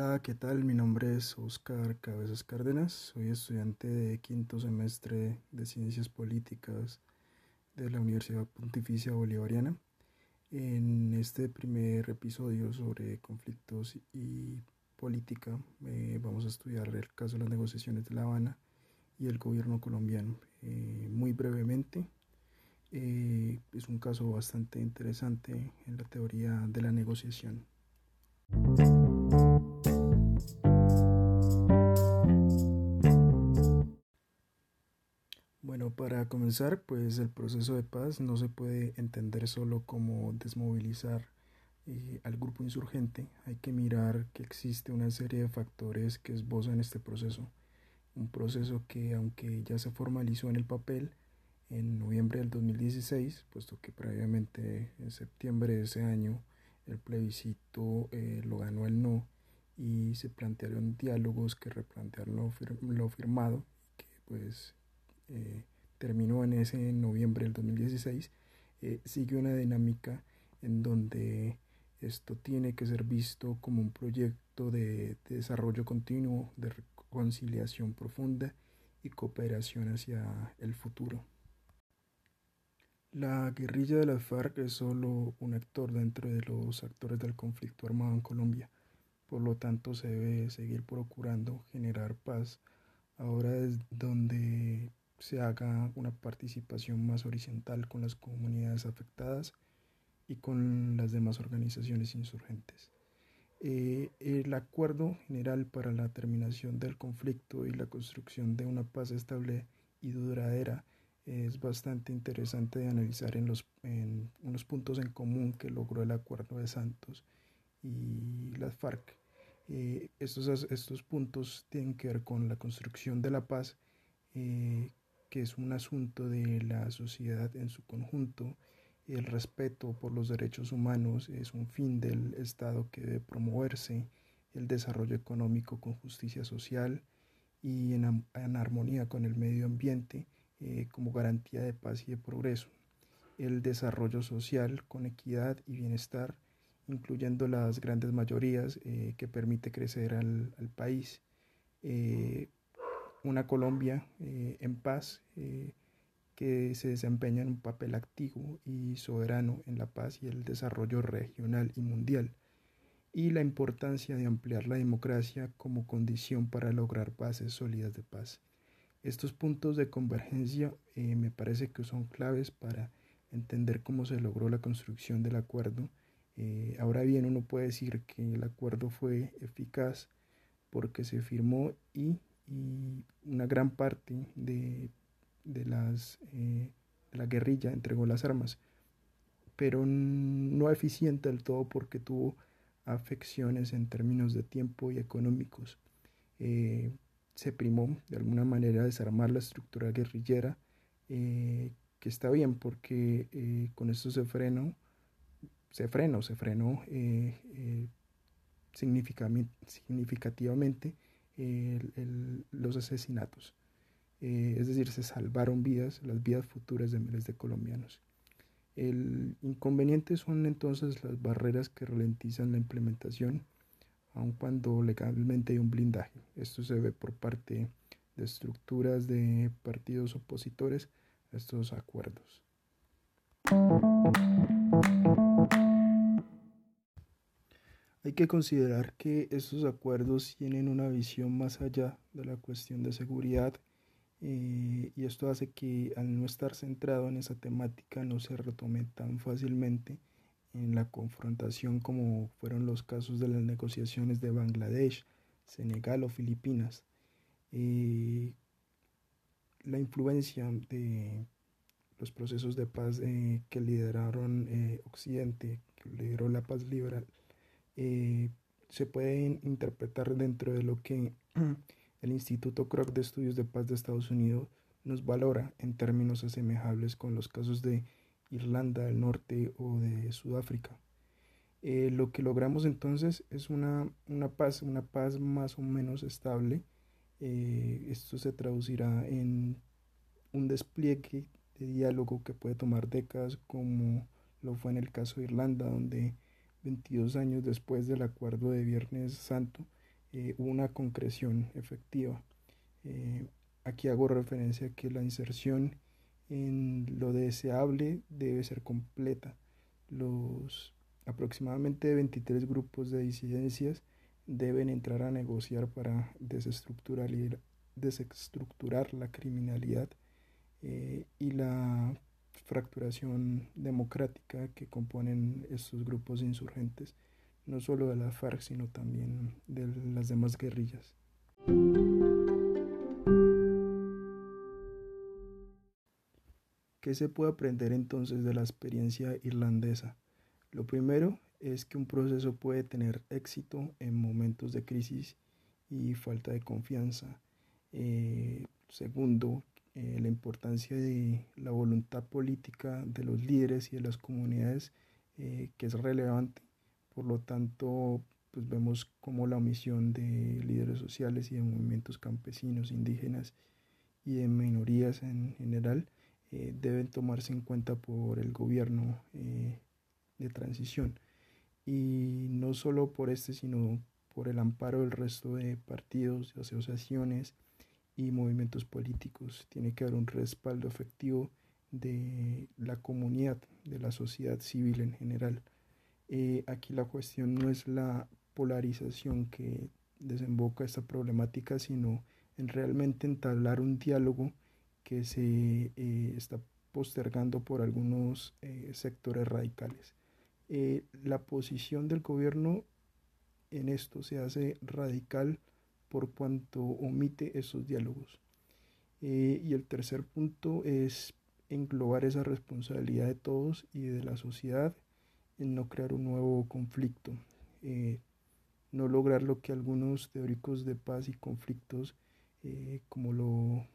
Hola, ¿qué tal? Mi nombre es Oscar Cabezas Cárdenas, soy estudiante de quinto semestre de Ciencias Políticas de la Universidad Pontificia Bolivariana. En este primer episodio sobre conflictos y política eh, vamos a estudiar el caso de las negociaciones de La Habana y el gobierno colombiano. Eh, muy brevemente, eh, es un caso bastante interesante en la teoría de la negociación. Para comenzar, pues el proceso de paz no se puede entender solo como desmovilizar eh, al grupo insurgente, hay que mirar que existe una serie de factores que esbozan este proceso, un proceso que aunque ya se formalizó en el papel en noviembre del 2016, puesto que previamente en septiembre de ese año el plebiscito eh, lo ganó el no y se plantearon diálogos que replantearon lo, firmado, que pues eh, terminó en ese noviembre del 2016, eh, sigue una dinámica en donde esto tiene que ser visto como un proyecto de, de desarrollo continuo, de reconciliación profunda y cooperación hacia el futuro. La guerrilla de las FARC es solo un actor dentro de los actores del conflicto armado en Colombia. Por lo tanto, se debe seguir procurando generar paz. Ahora es donde se haga una participación más horizontal con las comunidades afectadas y con las demás organizaciones insurgentes. Eh, el acuerdo general para la terminación del conflicto y la construcción de una paz estable y duradera es bastante interesante de analizar en, los, en unos puntos en común que logró el acuerdo de Santos y las FARC. Eh, estos, estos puntos tienen que ver con la construcción de la paz, eh, que es un asunto de la sociedad en su conjunto. El respeto por los derechos humanos es un fin del Estado que debe promoverse, el desarrollo económico con justicia social y en, armonía con el medio ambiente eh, como garantía de paz y de progreso, el desarrollo social con equidad y bienestar, incluyendo las grandes mayorías eh, que permite crecer al, país, eh, una Colombia en paz que se desempeña en un papel activo y soberano en la paz y el desarrollo regional y mundial, y la importancia de ampliar la democracia como condición para lograr bases sólidas de paz. Estos puntos de convergencia eh, me parece que son claves para entender cómo se logró la construcción del acuerdo. Eh, ahora bien, uno puede decir que el acuerdo fue eficaz porque se firmó y, una gran parte de, las, eh, la guerrilla entregó las armas, pero no eficiente del todo porque tuvo afecciones en términos de tiempo y económicos. Se primó de alguna manera desarmar la estructura guerrillera, eh, que está bien porque eh, con esto se frenó, se frenó, se frenó eh, significativamente los asesinatos. es decir, se salvaron vidas, las vidas futuras de miles de colombianos. El inconveniente son entonces las barreras que ralentizan la implementación aun cuando legalmente hay un blindaje. Esto se ve por parte de estructuras de partidos opositores a estos acuerdos. Hay que considerar que estos acuerdos tienen una visión más allá de la cuestión de seguridad eh, y esto hace que al no estar centrado en esa temática no se retome tan fácilmente en la confrontación como fueron los casos de las negociaciones de Bangladesh, Senegal o Filipinas. Eh, la influencia de los procesos de paz eh, que lideraron eh, Occidente, que lideró la paz liberal, se pueden interpretar dentro de lo que el Instituto Kroc de Estudios de Paz de Estados Unidos nos valora en términos asemejables con los casos de Irlanda del Norte o de Sudáfrica. Eh, lo que logramos entonces es una, paz, una paz más o menos estable. Eh, esto se traducirá en un despliegue de diálogo que puede tomar décadas, como lo fue en el caso de Irlanda, donde 22 años después del acuerdo de Viernes Santo, eh, una concreción efectiva. Eh, aquí hago referencia a que la inserción en lo deseable debe ser completa. Los aproximadamente 23 grupos de disidencias deben entrar a negociar para desestructurar, la criminalidad eh, y la fracturación democrática que componen estos grupos insurgentes, no solo de la FARC, sino también de las demás guerrillas. ¿Qué se puede aprender entonces de la experiencia irlandesa? Lo primero es que un proceso puede tener éxito en momentos de crisis y falta de confianza. Eh, segundo, eh, la importancia de la voluntad política de los líderes y de las comunidades eh, que es relevante. Por lo tanto, pues vemos como la omisión de líderes sociales y de movimientos campesinos, indígenas y de minorías en general deben tomarse en cuenta por el gobierno de transición y no solo por este, sino por el amparo del resto de partidos, de asociaciones y movimientos políticos. Tiene que haber un respaldo efectivo de la comunidad, de la sociedad civil en general. Eh, aquí la cuestión no es la polarización que desemboca esta problemática, sino en realmente entablar un diálogo que se eh, está postergando por algunos eh, sectores radicales. La posición del gobierno en esto se hace radical por cuanto omite esos diálogos. Eh, y el tercer punto es englobar esa responsabilidad de todos y de la sociedad en no crear un nuevo conflicto, eh, no lograr lo que algunos teóricos de paz y conflictos, como lo,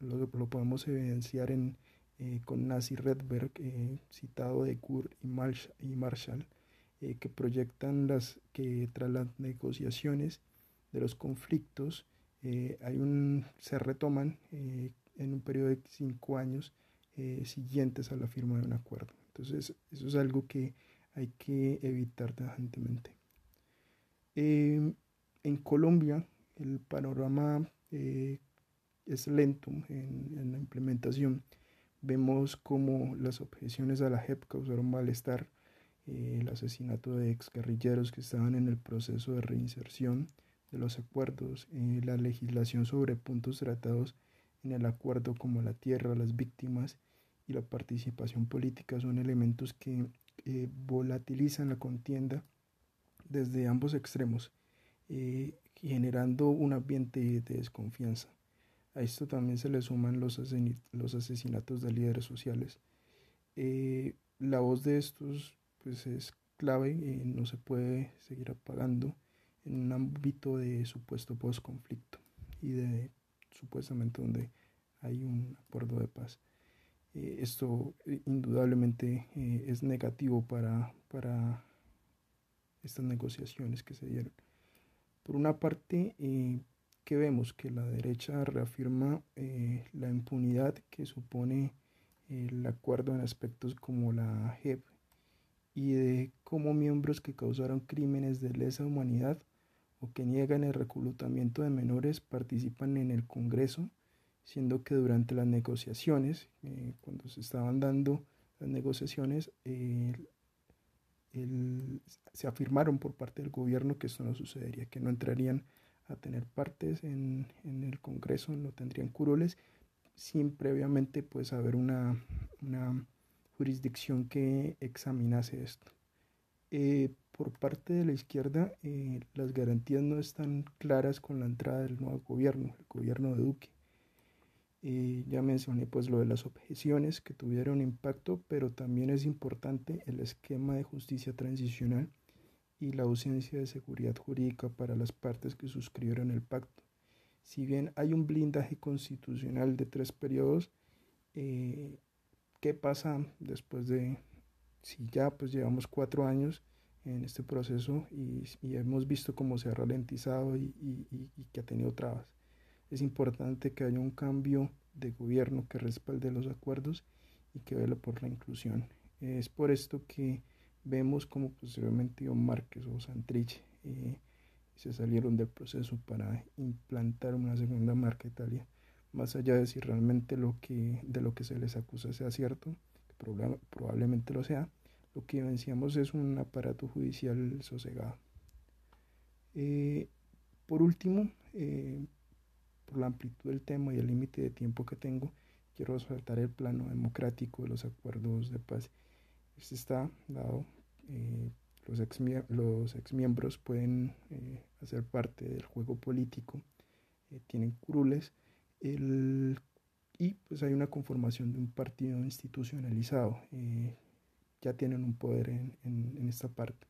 lo podemos evidenciar en eh, con Nazi Redberg, eh, citado de Kur y, Marshall, eh, que proyectan las que tras las negociaciones de los conflictos hay un, se retoman en un periodo de cinco años siguientes a la firma de un acuerdo. Entonces, eso es algo que hay que evitar tajantemente. en Colombia, el panorama es lento en la implementación Vemos como las objeciones a la JEP causaron malestar, eh, el asesinato de exguerrilleros que estaban en el proceso de reinserción de los acuerdos, eh, la legislación sobre puntos tratados en el acuerdo como la tierra, las víctimas y la participación política son elementos que eh, volatilizan la contienda desde ambos extremos, generando un ambiente de desconfianza. A esto también se le suman los, los asesinatos de líderes sociales. Eh, la voz de estos pues, es clave no se puede seguir apagando en un ámbito de supuesto post-conflicto y de supuestamente donde hay un acuerdo de paz. Eh, esto eh, indudablemente es negativo para, para estas negociaciones que se dieron. Por una parte, que vemos que la derecha reafirma eh, la impunidad que supone el acuerdo en aspectos como la JEP y de cómo miembros que causaron crímenes de lesa humanidad que niegan el reclutamiento de menores participan en el Congreso, siendo que durante las negociaciones, eh, cuando se estaban dando las negociaciones, se afirmaron por parte del gobierno que esto no sucedería, que no entrarían a tener partes en, el Congreso, no tendrían curules, sin previamente pues haber una, jurisdicción que examinase esto. Eh, por parte de la izquierda, eh, las garantías no están claras con la entrada del nuevo gobierno, el gobierno de Duque. Eh, ya mencioné pues lo de las objeciones que tuvieron impacto, pero también es importante el esquema de justicia transicional y la ausencia de seguridad jurídica para las partes que suscribieron el pacto. Si bien hay un blindaje constitucional de tres periodos, ¿qué pasa después de, si ya pues llevamos cuatro años en este proceso y, hemos visto cómo se ha ralentizado y, y, que ha tenido trabas? Es importante que haya un cambio de gobierno que respalde los acuerdos y que vele por la inclusión. Es por esto que vemos como posiblemente Iván Márquez o Santrich eh, y se salieron del proceso para implantar una segunda marca Italia, más allá de si realmente lo que, de lo que se les acusa sea cierto, probablemente lo sea, lo que evidenciamos es un aparato judicial sosegado. Eh, por último, eh, por la amplitud del tema y el límite de tiempo que tengo, quiero resaltar el plano democrático de los acuerdos de paz. Este está dado, eh, los, ex, los exmiembros pueden hacer parte del juego político, tienen curules, y pues hay una conformación de un partido institucionalizado ya tienen un poder en, esta parte.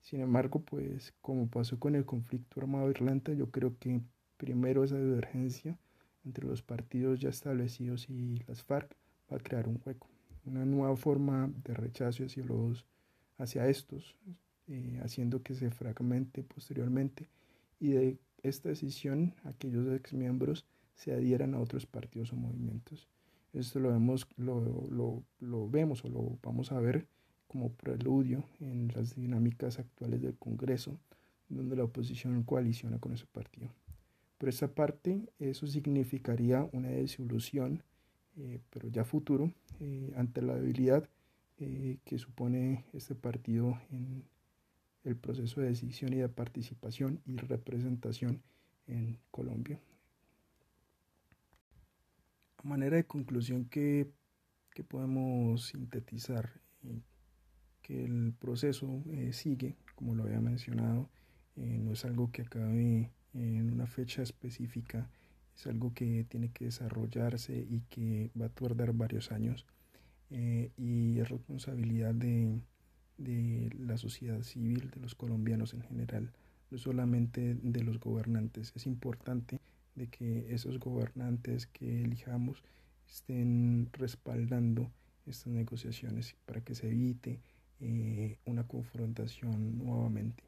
Sin embargo, pues como pasó con el conflicto armado Irlanda, yo creo que primero esa divergencia entre los partidos ya establecidos y las FARC va a crear un hueco, una nueva forma de rechazo hacia, los, hacia estos, eh, haciendo que se fragmente posteriormente y de esta decisión aquellos exmiembros se adhieran a otros partidos o movimientos. Esto lo vemos, lo, lo, vemos o lo vamos a ver como preludio en las dinámicas actuales del Congreso, donde la oposición coaliciona con ese partido. Por esta parte, eso significaría una desilusión, eh, pero ya futuro, eh, ante la debilidad eh, que supone este partido en el proceso de decisión y de participación y representación en Colombia manera de conclusión que, podemos sintetizar eh, que el proceso eh, sigue, como lo había mencionado, eh, no es algo que acabe en una fecha específica, es algo que tiene que desarrollarse y que va a tardar varios años y es responsabilidad de, de la sociedad civil, de los colombianos en general, no solamente de los gobernantes. Es importante de que esos gobernantes que elijamos estén respaldando estas negociaciones para que se evite eh, una confrontación nuevamente.